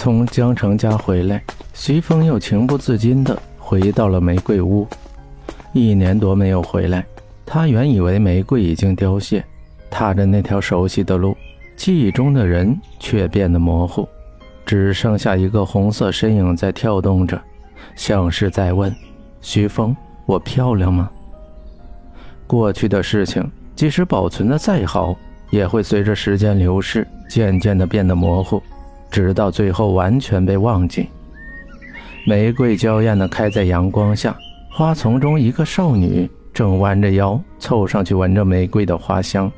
从江城家回来，徐峰又情不自禁地回到了玫瑰屋。一年多没有回来，他原以为玫瑰已经凋谢，踏着那条熟悉的路，记忆中的人却变得模糊，只剩下一个红色身影在跳动着，像是在问：“徐峰，我漂亮吗？”过去的事情，即使保存的再好，也会随着时间流逝，渐渐地变得模糊。直到最后完全被忘记。玫瑰娇艳的开在阳光下，花丛中一个少女正弯着腰凑上去闻着玫瑰的花香，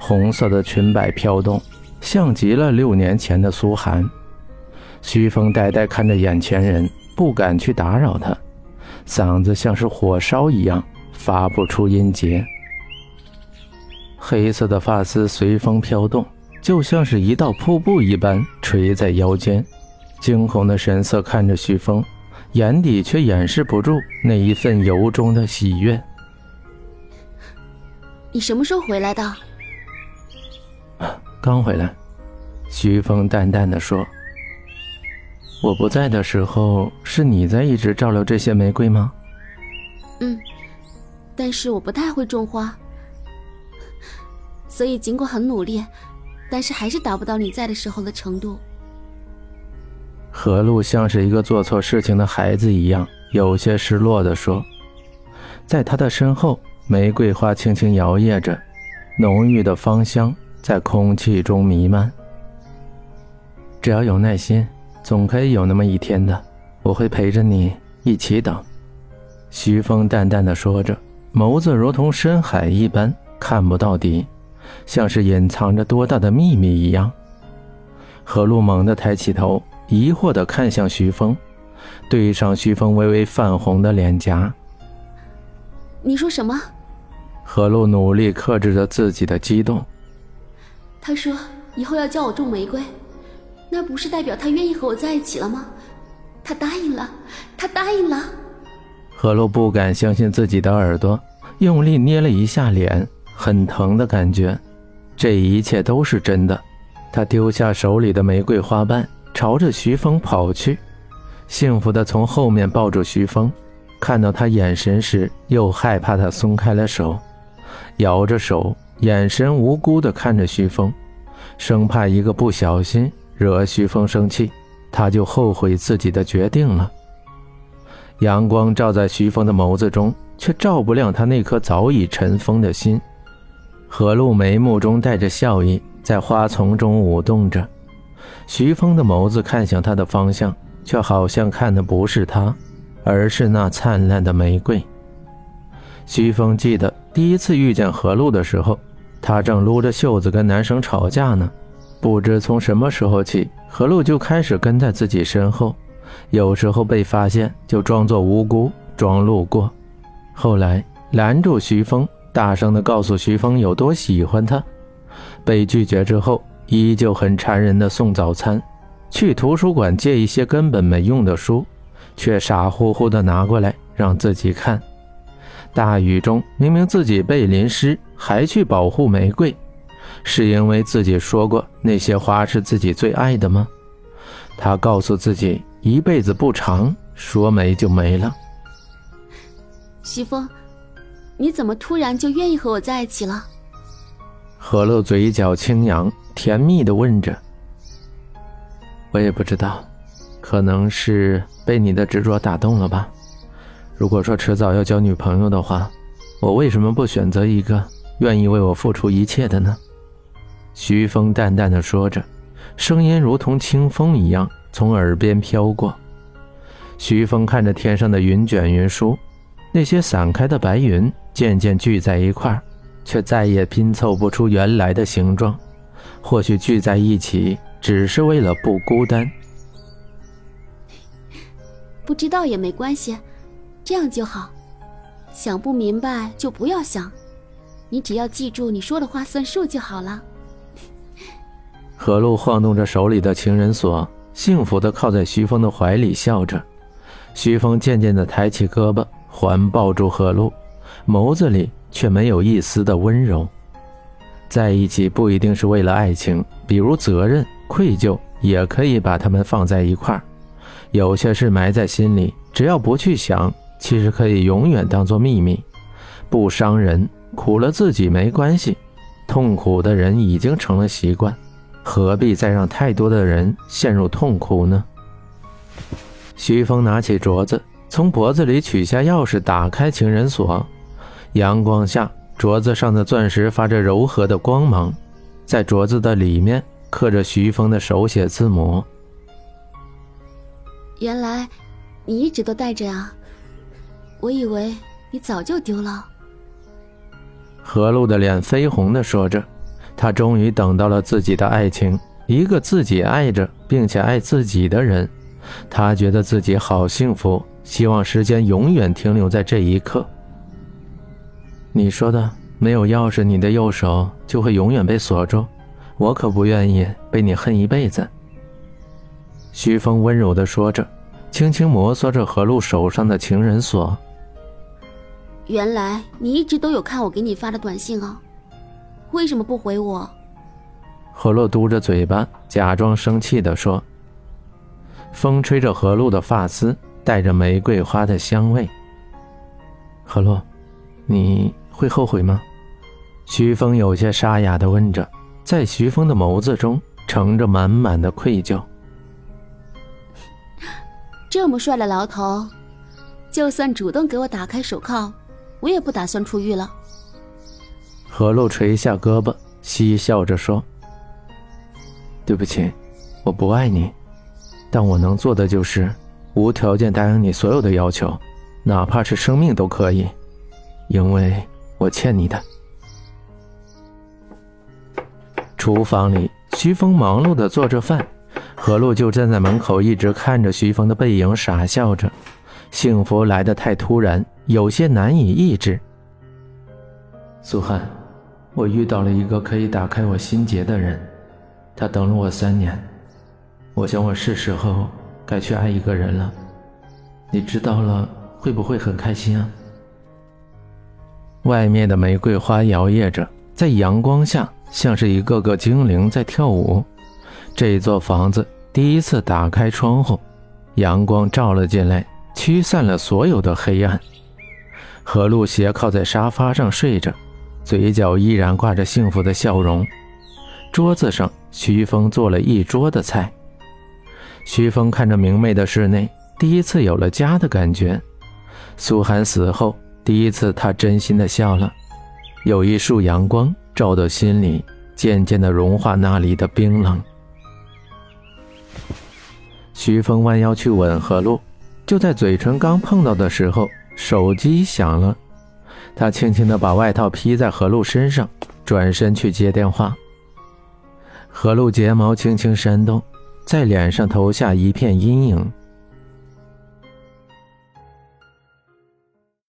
红色的裙摆飘动，像极了六年前的苏寒。徐峰呆呆看着眼前人，不敢去打扰他，嗓子像是火烧一样发不出音节。黑色的发丝随风飘动。就像是一道瀑布一般垂在腰间，惊恐的神色看着徐峰，眼底却掩饰不住那一份由衷的喜悦。你什么时候回来的？刚回来。徐峰淡淡的说：“我不在的时候，是你在一直照料这些玫瑰吗？”嗯，但是我不太会种花，所以尽管很努力。但是还是达不到你在的时候的程度。何露像是一个做错事情的孩子一样，有些失落地说：“在他的身后，玫瑰花轻轻摇曳着，浓郁的芳香在空气中弥漫。只要有耐心，总可以有那么一天的。我会陪着你一起等。”徐峰淡淡的说着，眸子如同深海一般，看不到底。像是隐藏着多大的秘密一样。何露猛地抬起头，疑惑地看向徐峰，对上徐峰微微泛红的脸颊。你说什么？何露努力克制着自己的激动。他说以后要教我种玫瑰，那不是代表他愿意和我在一起了吗？他答应了，他答应了。何露不敢相信自己的耳朵，用力捏了一下脸。很疼的感觉，这一切都是真的。他丢下手里的玫瑰花瓣，朝着徐峰跑去，幸福的从后面抱住徐峰。看到他眼神时，又害怕他松开了手，摇着手，眼神无辜的看着徐峰，生怕一个不小心惹徐峰生气，他就后悔自己的决定了。阳光照在徐峰的眸子中，却照不亮他那颗早已尘封的心。何露眉目中带着笑意，在花丛中舞动着。徐峰的眸子看向他的方向，却好像看的不是他，而是那灿烂的玫瑰。徐峰记得第一次遇见何露的时候，他正撸着袖子跟男生吵架呢。不知从什么时候起，何露就开始跟在自己身后，有时候被发现就装作无辜，装路过。后来拦住徐峰。大声地告诉徐峰有多喜欢他，被拒绝之后，依旧很缠人的送早餐，去图书馆借一些根本没用的书，却傻乎乎地拿过来让自己看。大雨中，明明自己被淋湿，还去保护玫瑰，是因为自己说过那些花是自己最爱的吗？他告诉自己一辈子不长，说没就没了。徐峰。你怎么突然就愿意和我在一起了？何露嘴角轻扬，甜蜜的问着。我也不知道，可能是被你的执着打动了吧。如果说迟早要交女朋友的话，我为什么不选择一个愿意为我付出一切的呢？徐峰淡淡的说着，声音如同清风一样从耳边飘过。徐峰看着天上的云卷云舒。那些散开的白云渐渐聚在一块儿却再也拼凑不出原来的形状。或许聚在一起只是为了不孤单。不知道也没关系，这样就好。想不明白就不要想，你只要记住你说的话算数就好了。何露晃动着手里的情人锁，幸福的靠在徐峰的怀里笑着。徐峰渐渐的抬起胳膊。环抱住何露，眸子里却没有一丝的温柔。在一起不一定是为了爱情，比如责任、愧疚也可以把它们放在一块儿。有些事埋在心里，只要不去想，其实可以永远当做秘密，不伤人，苦了自己没关系。痛苦的人已经成了习惯，何必再让太多的人陷入痛苦呢？徐峰拿起镯子，从脖子里取下钥匙，打开情人锁。阳光下，镯子上的钻石发着柔和的光芒，在镯子的里面刻着徐峰的手写字母。原来，你一直都带着啊！我以为你早就丢了。何露的脸绯红的说着，她终于等到了自己的爱情，一个自己爱着并且爱自己的人。她觉得自己好幸福，希望时间永远停留在这一刻。你说的没有钥匙，你的右手就会永远被锁住。我可不愿意被你恨一辈子。徐峰温柔地说着，轻轻摩挲着何露手上的情人锁。原来你一直都有看我给你发的短信啊，为什么不回我？何洛嘟着嘴巴，假装生气地说。风吹着何露的发丝，带着玫瑰花的香味。何洛，你会后悔吗？徐峰有些沙哑地问着，在徐峰的眸子中盛着满满的愧疚。这么帅的牢头，就算主动给我打开手铐。我也不打算出狱了。何洛垂下胳膊，嬉笑着说：“对不起，我不爱你，但我能做的就是无条件答应你所有的要求，哪怕是生命都可以，因为我欠你的。”厨房里，徐峰忙碌的做着饭，何露就站在门口，一直看着徐峰的背影，傻笑着。幸福来得太突然。有些难以抑制。苏汉，我遇到了一个可以打开我心结的人，他等了我三年，我想我是时候该去爱一个人了。你知道了会不会很开心啊？外面的玫瑰花摇曳着，在阳光下像是一个个精灵在跳舞。这座房子第一次打开窗户，阳光照了进来，驱散了所有的黑暗。何露斜靠在沙发上睡着，嘴角依然挂着幸福的笑容。桌子上，徐峰做了一桌的菜。徐峰看着明媚的室内，第一次有了家的感觉。苏寒死后，第一次他真心的笑了。有一束阳光照到心里，渐渐的融化那里的冰冷。徐峰弯腰去吻何露，就在嘴唇刚碰到的时候。手机响了，他轻轻的把外套披在何露身上，转身去接电话。何露睫毛轻轻扇动，在脸上投下一片阴影。